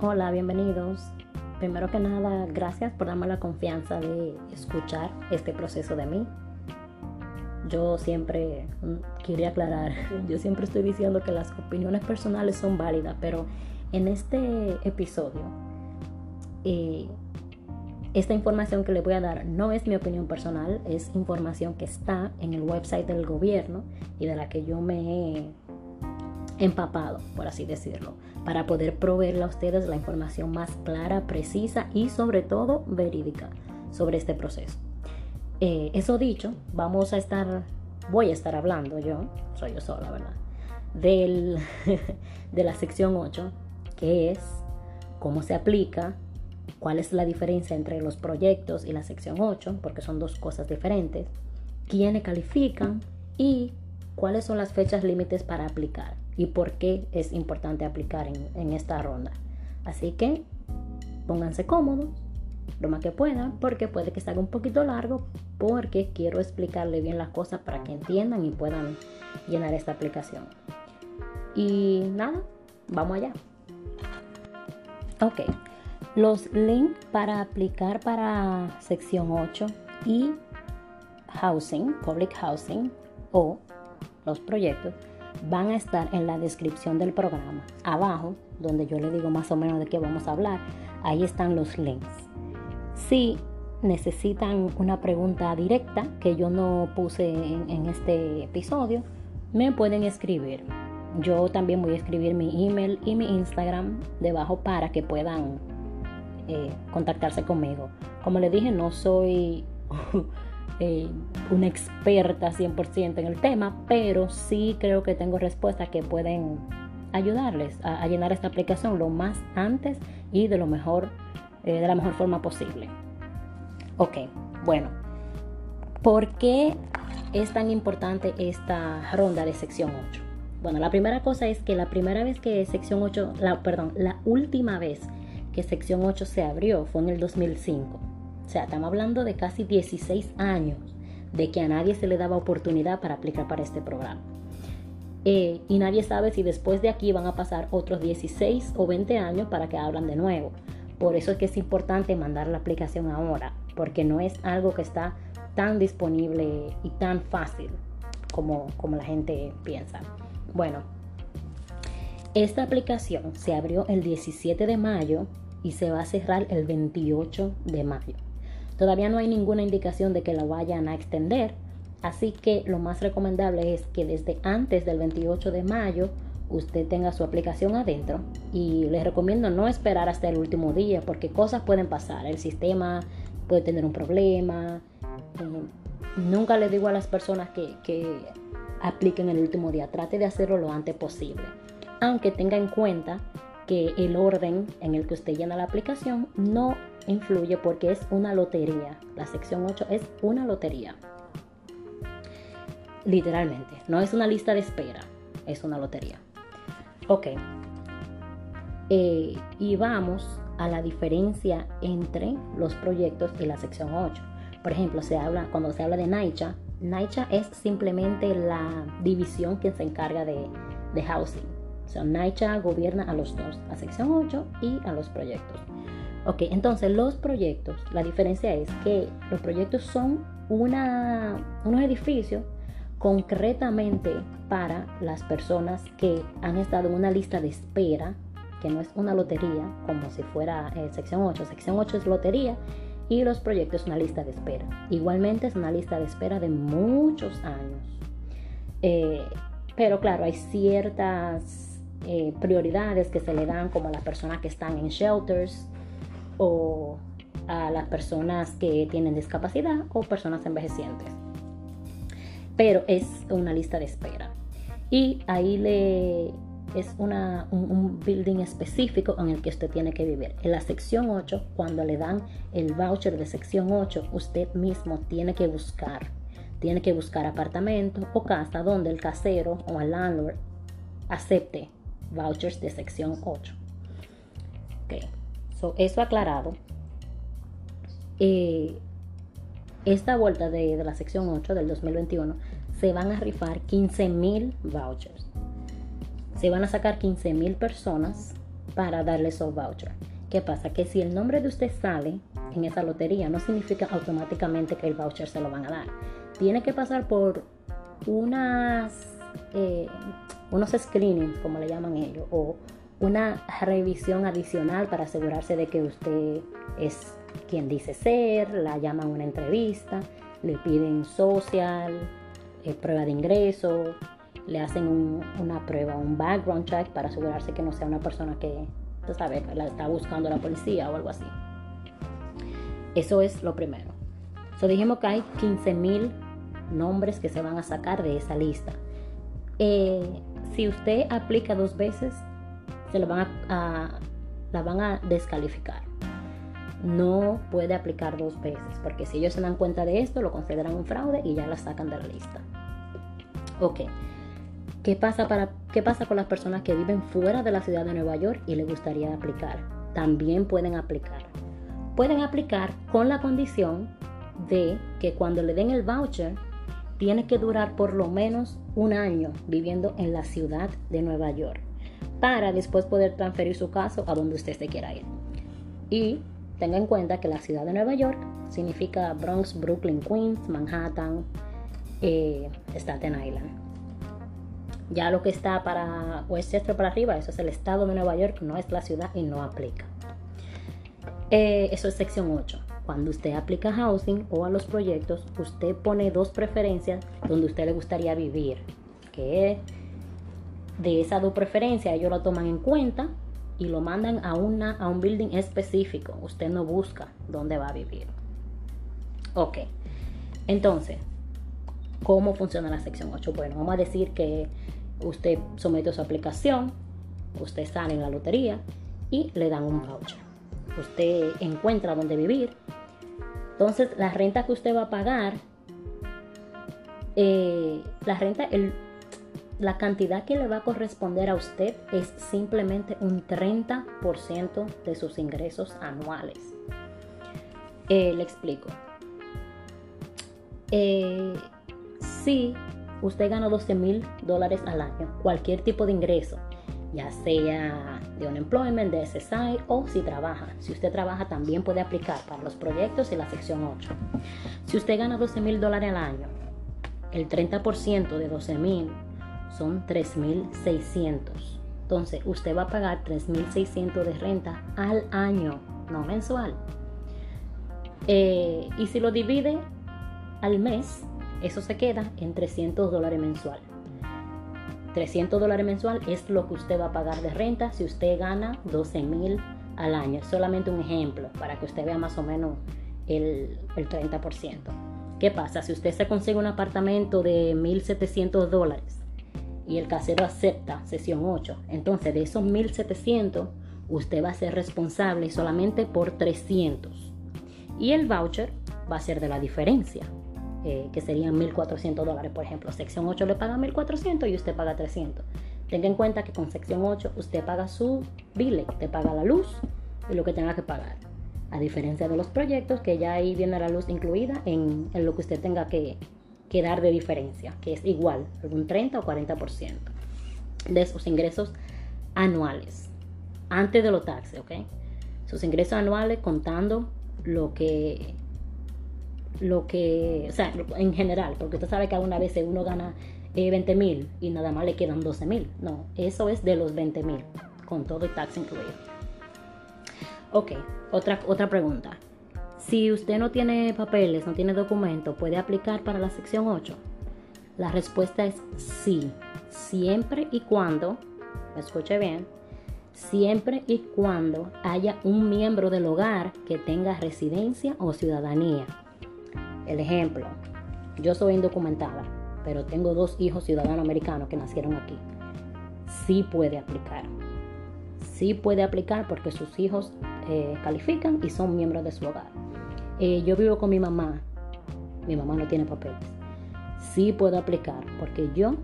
Hola, bienvenidos. Primero que nada, gracias por darme la confianza de escuchar este proceso de mí. Yo siempre mm, quería aclarar, yo siempre estoy diciendo que las opiniones personales son válidas, pero en este episodio, eh, esta información que le voy a dar no es mi opinión personal, es información que está en el website del gobierno y de la que yo me empapado, por así decirlo, para poder proveerle a ustedes la información más clara, precisa y sobre todo verídica sobre este proceso. Eh, eso dicho, vamos a estar, voy a estar hablando yo, soy yo sola, ¿verdad? Del, de la sección 8, que es cómo se aplica, cuál es la diferencia entre los proyectos y la sección 8, porque son dos cosas diferentes, quiénes califican y cuáles son las fechas límites para aplicar y por qué es importante aplicar en, esta ronda. Así que pónganse cómodos lo más que puedan porque puede que salga un poquito largo porque quiero explicarle bien las cosas para que entiendan y puedan llenar esta aplicación. Y nada, vamos allá. Ok, los links para aplicar para sección 8 y housing, public housing o los proyectos van a estar en la descripción del programa. Abajo, donde yo le digo más o menos de qué vamos a hablar, ahí están los links. Si necesitan una pregunta directa que yo no puse en, este episodio, me pueden escribir. Yo también voy a escribir mi email y mi Instagram debajo para que puedan eh, contactarse conmigo. Como les dije, no soy Eh, una experta 100% en el tema, pero sí creo que tengo respuestas que pueden ayudarles a, llenar esta aplicación lo más antes y de lo mejor, eh, de la mejor forma posible. Ok, bueno, ¿por qué es tan importante esta ronda de sección 8? Bueno, la primera cosa es que la primera vez que sección 8, la, perdón, la última vez que sección 8 se abrió fue en el 2005. O sea, estamos hablando de casi 16 años de que a nadie se le daba oportunidad para aplicar para este programa. Eh, y nadie sabe si después de aquí van a pasar otros 16 o 20 años para que hablan de nuevo. Por eso es que es importante mandar la aplicación ahora, porque no es algo que está tan disponible y tan fácil como, como la gente piensa. Bueno, esta aplicación se abrió el 17 de mayo y se va a cerrar el 28 de mayo. Todavía no hay ninguna indicación de que la vayan a extender, así que lo más recomendable es que desde antes del 28 de mayo usted tenga su aplicación adentro. Y les recomiendo no esperar hasta el último día porque cosas pueden pasar, el sistema puede tener un problema. Eh, nunca les digo a las personas que, que apliquen el último día, trate de hacerlo lo antes posible, aunque tenga en cuenta que el orden en el que usted llena la aplicación no influye porque es una lotería. La sección 8 es una lotería. Literalmente, no es una lista de espera, es una lotería. Ok. Eh, y vamos a la diferencia entre los proyectos y la sección 8. Por ejemplo, se habla, cuando se habla de NAICHA, NAICHA es simplemente la división que se encarga de, de housing. O sea, NAICHA gobierna a los dos, a sección 8 y a los proyectos. Ok, entonces los proyectos, la diferencia es que los proyectos son una, unos edificios concretamente para las personas que han estado en una lista de espera, que no es una lotería, como si fuera eh, sección 8. Sección 8 es lotería y los proyectos es una lista de espera. Igualmente es una lista de espera de muchos años. Eh, pero claro, hay ciertas eh, prioridades que se le dan como a las personas que están en shelters, o a las personas que tienen discapacidad o personas envejecientes. Pero es una lista de espera. Y ahí le es una, un, building específico en el que usted tiene que vivir. En la sección 8, cuando le dan el voucher de sección 8, usted mismo tiene que buscar. Tiene que buscar apartamento o casa donde el casero o el landlord acepte vouchers de sección 8. Okay eso aclarado, esta vuelta de, la sección 8 del 2021 se van a rifar 15 mil vouchers. Se van a sacar 15 mil personas para darle esos vouchers. ¿Qué pasa? Que si el nombre de usted sale en esa lotería, no significa automáticamente que el voucher se lo van a dar. Tiene que pasar por unas, eh, unos screenings, como le llaman ellos, o una revisión adicional para asegurarse de que usted es quien dice ser, la llaman a una entrevista, le piden social, eh, prueba de ingreso, le hacen una prueba, un background check para asegurarse que no sea una persona que, la está buscando la policía o algo así. Eso es lo primero. So dijimos que hay 15.000 nombres que se van a sacar de esa lista. Eh, si usted aplica dos veces, se lo van a, la van a descalificar. No puede aplicar dos veces, porque si ellos se dan cuenta de esto, lo consideran un fraude y ya la sacan de la lista. Ok. ¿Qué pasa, para, ¿Qué pasa con las personas que viven fuera de la ciudad de Nueva York y les gustaría aplicar? También pueden aplicar. Pueden aplicar con la condición de que cuando le den el voucher, tiene que durar por lo menos un año viviendo en la ciudad de Nueva York para después poder transferir su caso a donde usted se quiera ir. Y tenga en cuenta que la ciudad de Nueva York significa Bronx, Brooklyn, Queens, Manhattan, eh, Staten Island. Ya lo que está para Westchester para arriba, eso es el estado de Nueva York, no es la ciudad y no aplica. Eh, eso es sección 8. Cuando usted aplica housing o a los proyectos, usted pone dos preferencias donde usted le gustaría vivir, que de esas dos preferencias ellos lo toman en cuenta y lo mandan a, una, a un building específico. Usted no busca dónde va a vivir. Ok, entonces, ¿cómo funciona la sección 8? Bueno, vamos a decir que usted somete su aplicación, usted sale en la lotería y le dan un voucher. Usted encuentra dónde vivir. Entonces, la renta que usted va a pagar, eh, la renta, el, la cantidad que le va a corresponder a usted es simplemente un 30% de sus ingresos anuales. Eh, le explico. Eh, si usted gana 12 mil dólares al año, cualquier tipo de ingreso, ya sea de un employment, de SSI o si trabaja. Si usted trabaja también puede aplicar para los proyectos y la sección 8. Si usted gana 12 mil dólares al año, el 30% de 12 mil son 3.600. Entonces, usted va a pagar 3.600 de renta al año, no mensual. Eh, y si lo divide al mes, eso se queda en 300 dólares mensual. 300 dólares mensual es lo que usted va a pagar de renta si usted gana 12.000 al año. Solamente un ejemplo para que usted vea más o menos el, el 30%. ¿Qué pasa? Si usted se consigue un apartamento de 1.700 dólares y el casero acepta sesión 8. Entonces de esos 1700 usted va a ser responsable solamente por 300. Y el voucher va a ser de la diferencia, eh, que serían 1400 dólares, por ejemplo. Sección 8 le paga 1400 y usted paga 300. Tenga en cuenta que con sección 8 usted paga su bile, te paga la luz y lo que tenga que pagar. A diferencia de los proyectos, que ya ahí viene la luz incluida en lo que usted tenga que, quedar de diferencia, que es igual, un 30 o 40% de sus ingresos anuales, antes de los taxes, ¿ok? Sus ingresos anuales contando lo que, lo que, o sea, en general, porque usted sabe que alguna vez uno gana 20 eh, mil y nada más le quedan 12 mil. No, eso es de los 20 mil, con todo el tax incluido. Ok, otra, otra pregunta. Si usted no tiene papeles, no tiene documento, ¿puede aplicar para la sección 8? La respuesta es sí, siempre y cuando, escuche bien, siempre y cuando haya un miembro del hogar que tenga residencia o ciudadanía. El ejemplo, yo soy indocumentada, pero tengo dos hijos ciudadanos americanos que nacieron aquí. Sí puede aplicar. Sí puede aplicar porque sus hijos eh, califican y son miembros de su hogar. Eh, yo vivo con mi mamá, mi mamá no tiene papeles. Sí puedo aplicar porque yo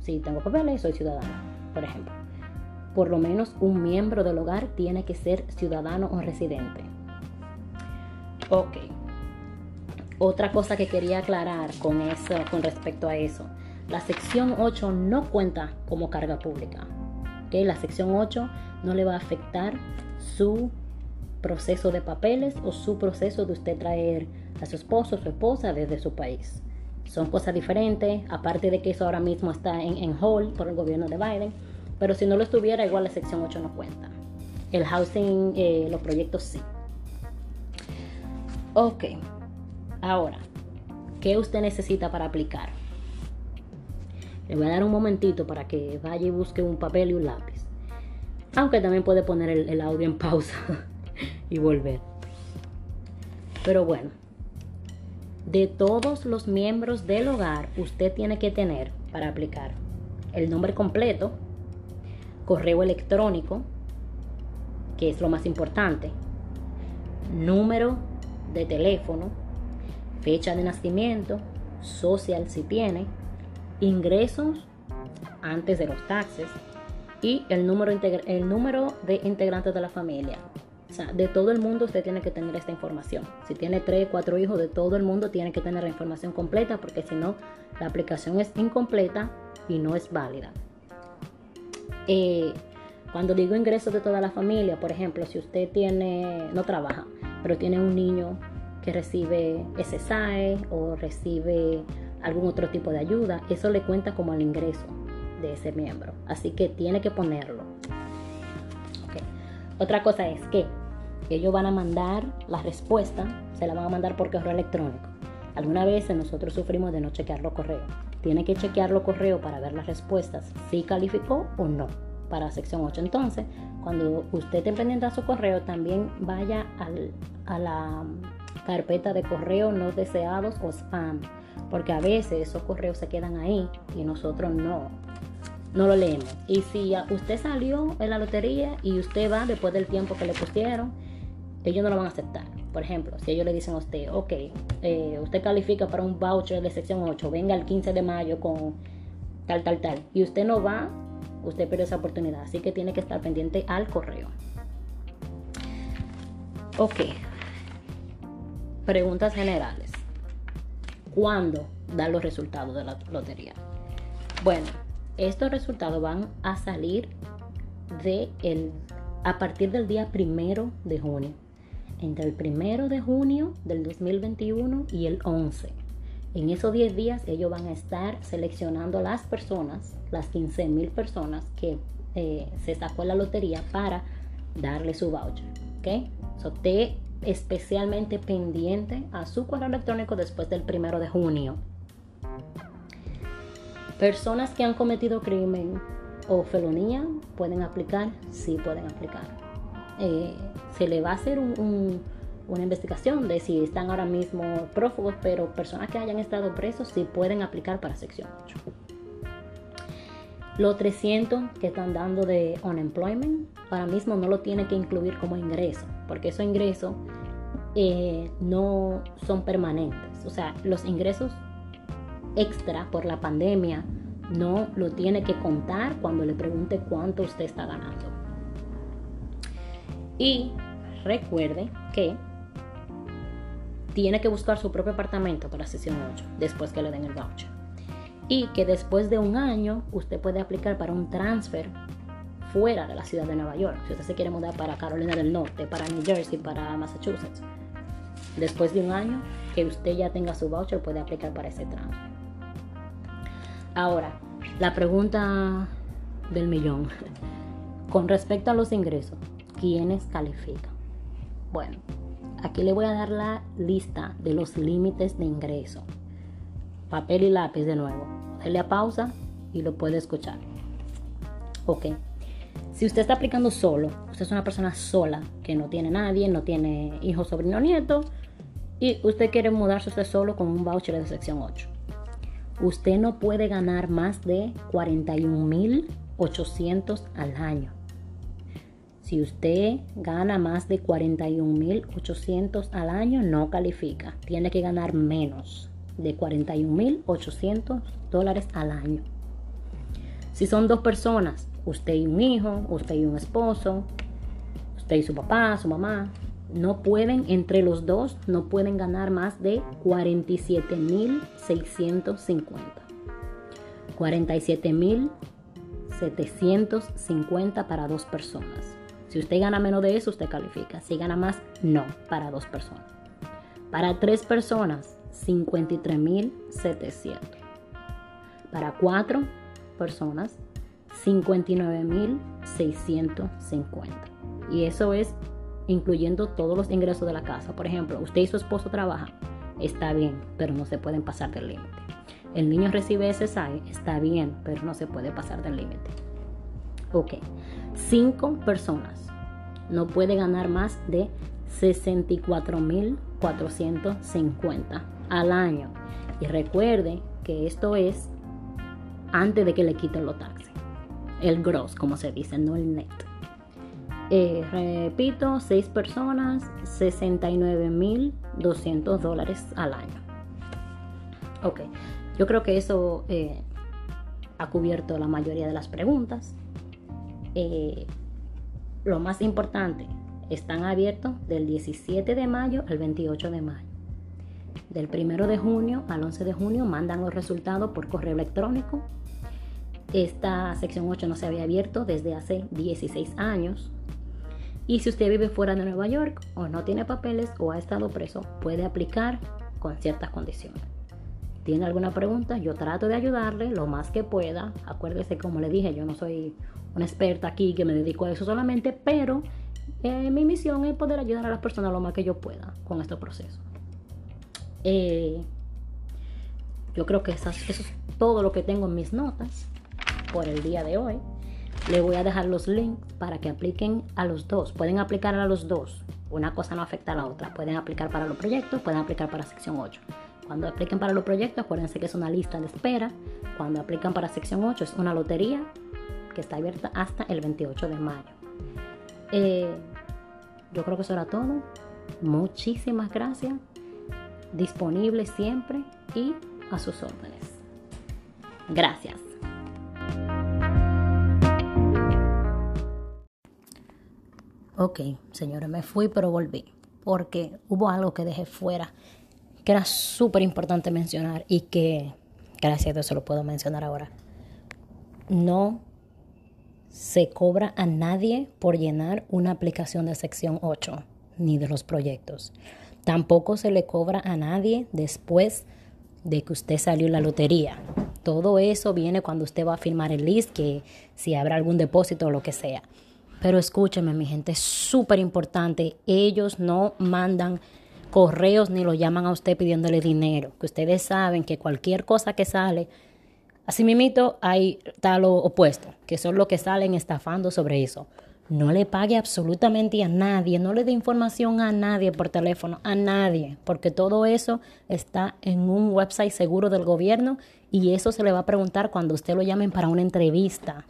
sí tengo papeles y soy ciudadana, por ejemplo. Por lo menos un miembro del hogar tiene que ser ciudadano o residente. Ok. Otra cosa que quería aclarar con eso, con respecto a eso. La sección 8 no cuenta como carga pública. que La sección 8 no le va a afectar su proceso de papeles o su proceso de usted traer a su esposo o su esposa desde su país. Son cosas diferentes, aparte de que eso ahora mismo está en, en hold por el gobierno de Biden, pero si no lo estuviera, igual la sección 8 no cuenta. El housing, eh, los proyectos sí. Ok, ahora, ¿qué usted necesita para aplicar? Le voy a dar un momentito para que vaya y busque un papel y un lápiz. Aunque también puede poner el audio en pausa y volver. Pero bueno, de todos los miembros del hogar, usted tiene que tener para aplicar el nombre completo, correo electrónico, que es lo más importante, número de teléfono, fecha de nacimiento, social si tiene, ingresos antes de los taxes y el número, el número de integrantes de la familia. O sea, de todo el mundo usted tiene que tener esta información. Si tiene tres, cuatro hijos, de todo el mundo tiene que tener la información completa porque si no, la aplicación es incompleta y no es válida. Eh, cuando digo ingresos de toda la familia, por ejemplo, si usted tiene, no trabaja, pero tiene un niño que recibe SSI o recibe algún otro tipo de ayuda, eso le cuenta como el ingreso de ese miembro. Así que tiene que ponerlo. Otra cosa es que ellos van a mandar la respuesta, se la van a mandar por correo electrónico. Alguna vez nosotros sufrimos de no chequear los correos. Tiene que chequear los correos para ver las respuestas, si calificó o no para sección 8. Entonces, cuando usted esté pendiente a su correo, también vaya a la carpeta de correo no deseados o spam, porque a veces esos correos se quedan ahí y nosotros no, no lo leemos. Y si usted salió en la lotería y usted va después del tiempo que le pusieron, ellos no lo van a aceptar. Por ejemplo, si ellos le dicen a usted, ok, eh, usted califica para un voucher de sección 8, venga el 15 de mayo con tal, tal, tal, y usted no va, usted pierde esa oportunidad. Así que tiene que estar pendiente al correo. Ok. Preguntas generales. ¿Cuándo dan los resultados de la lotería? Bueno, estos resultados van a salir de el, a partir del día primero de junio entre el primero de junio del 2021 y el 11. En esos 10 días ellos van a estar seleccionando las personas, las 15 mil personas que eh, se sacó la lotería para darle su voucher. ¿Ok? So, esté especialmente pendiente a su correo electrónico después del primero de junio. Personas que han cometido crimen o felonía pueden aplicar, sí pueden aplicar. Eh, se le va a hacer una investigación de si están ahora mismo prófugos, pero personas que hayan estado presos sí pueden aplicar para sección 8. Los 300 que están dando de unemployment, ahora mismo no lo tiene que incluir como ingreso, porque esos ingresos eh, no son permanentes. O sea, los ingresos extra por la pandemia no lo tiene que contar cuando le pregunte cuánto usted está ganando. Y recuerde que tiene que buscar su propio apartamento para sesión 8 después que le den el voucher. Y que después de un año usted puede aplicar para un transfer fuera de la ciudad de Nueva York. Si usted se quiere mudar para Carolina del Norte, para New Jersey, para Massachusetts. Después de un año que usted ya tenga su voucher puede aplicar para ese transfer. Ahora, la pregunta del millón. Con respecto a los ingresos, ¿quiénes califican? Bueno, aquí le voy a dar la lista de los límites de ingreso. Papel y lápiz de nuevo. Dale a pausa y lo puede escuchar. Ok. Si usted está aplicando solo, usted es una persona sola, que no tiene nadie, no tiene hijo, sobrino, nieto, y usted quiere mudarse usted solo con un voucher de sección 8. Usted no puede ganar más de 41.800 al año. Si usted gana más de 41.800 al año, no califica. Tiene que ganar menos de 41.800 dólares al año. Si son dos personas, usted y un hijo, usted y un esposo, usted y su papá, su mamá, no pueden, entre los dos, no pueden ganar más de 47.650. 47.650 750 para dos personas. Si usted gana menos de eso, usted califica. Si gana más, no, para dos personas. Para tres personas, 53.700. Para cuatro personas, 59.650. Y eso es incluyendo todos los ingresos de la casa. Por ejemplo, usted y su esposo trabajan, está bien, pero no se pueden pasar del límite. El niño recibe SSI, está bien, pero no se puede pasar del límite. Ok, cinco personas no puede ganar más de 64.450 al año. Y recuerde que esto es antes de que le quiten los taxes. El gross, como se dice, no el net. Eh, repito, 6 personas, 69.200 dólares al año. Ok, yo creo que eso eh, ha cubierto la mayoría de las preguntas. Eh, lo más importante, están abiertos del 17 de mayo al 28 de mayo. Del 1 de junio al 11 de junio mandan los resultados por correo electrónico. Esta sección 8 no se había abierto desde hace 16 años. Y si usted vive fuera de Nueva York o no tiene papeles o ha estado preso, puede aplicar con ciertas condiciones. ¿Tiene alguna pregunta? Yo trato de ayudarle lo más que pueda. Acuérdese, como le dije, yo no soy una experta aquí que me dedico a eso solamente, pero eh, mi misión es poder ayudar a las personas lo más que yo pueda con este proceso. Eh, yo creo que eso es todo lo que tengo en mis notas por el día de hoy. Le voy a dejar los links para que apliquen a los dos. Pueden aplicar a los dos. Una cosa no afecta a la otra. Pueden aplicar para los proyectos, pueden aplicar para sección 8. Cuando apliquen para los proyectos, acuérdense que es una lista de espera. Cuando aplican para sección 8 es una lotería que está abierta hasta el 28 de mayo. Eh, yo creo que eso era todo. Muchísimas gracias. Disponible siempre y a sus órdenes. Gracias. Ok, señores, me fui pero volví porque hubo algo que dejé fuera que era súper importante mencionar y que, gracias a Dios, se lo puedo mencionar ahora. No se cobra a nadie por llenar una aplicación de sección 8 ni de los proyectos. Tampoco se le cobra a nadie después de que usted salió la lotería. Todo eso viene cuando usted va a firmar el list, que si habrá algún depósito o lo que sea. Pero escúcheme, mi gente, es súper importante. Ellos no mandan correos ni lo llaman a usted pidiéndole dinero. Que ustedes saben que cualquier cosa que sale Así mismito hay tal lo opuesto, que son los que salen estafando sobre eso. No le pague absolutamente a nadie, no le dé información a nadie por teléfono, a nadie, porque todo eso está en un website seguro del gobierno y eso se le va a preguntar cuando usted lo llamen para una entrevista.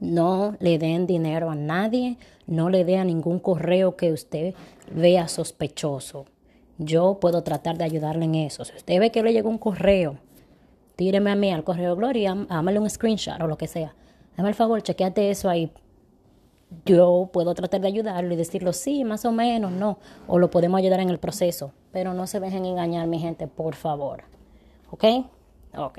No le den dinero a nadie, no le dé a ningún correo que usted vea sospechoso. Yo puedo tratar de ayudarle en eso. Si usted ve que le llegó un correo tíreme a mí al correo Gloria, hámale un screenshot o lo que sea. Dame el favor, chequeate eso ahí. Yo puedo tratar de ayudarlo y decirlo sí, más o menos, no. O lo podemos ayudar en el proceso. Pero no se dejen engañar, mi gente, por favor. ¿Ok? Ok.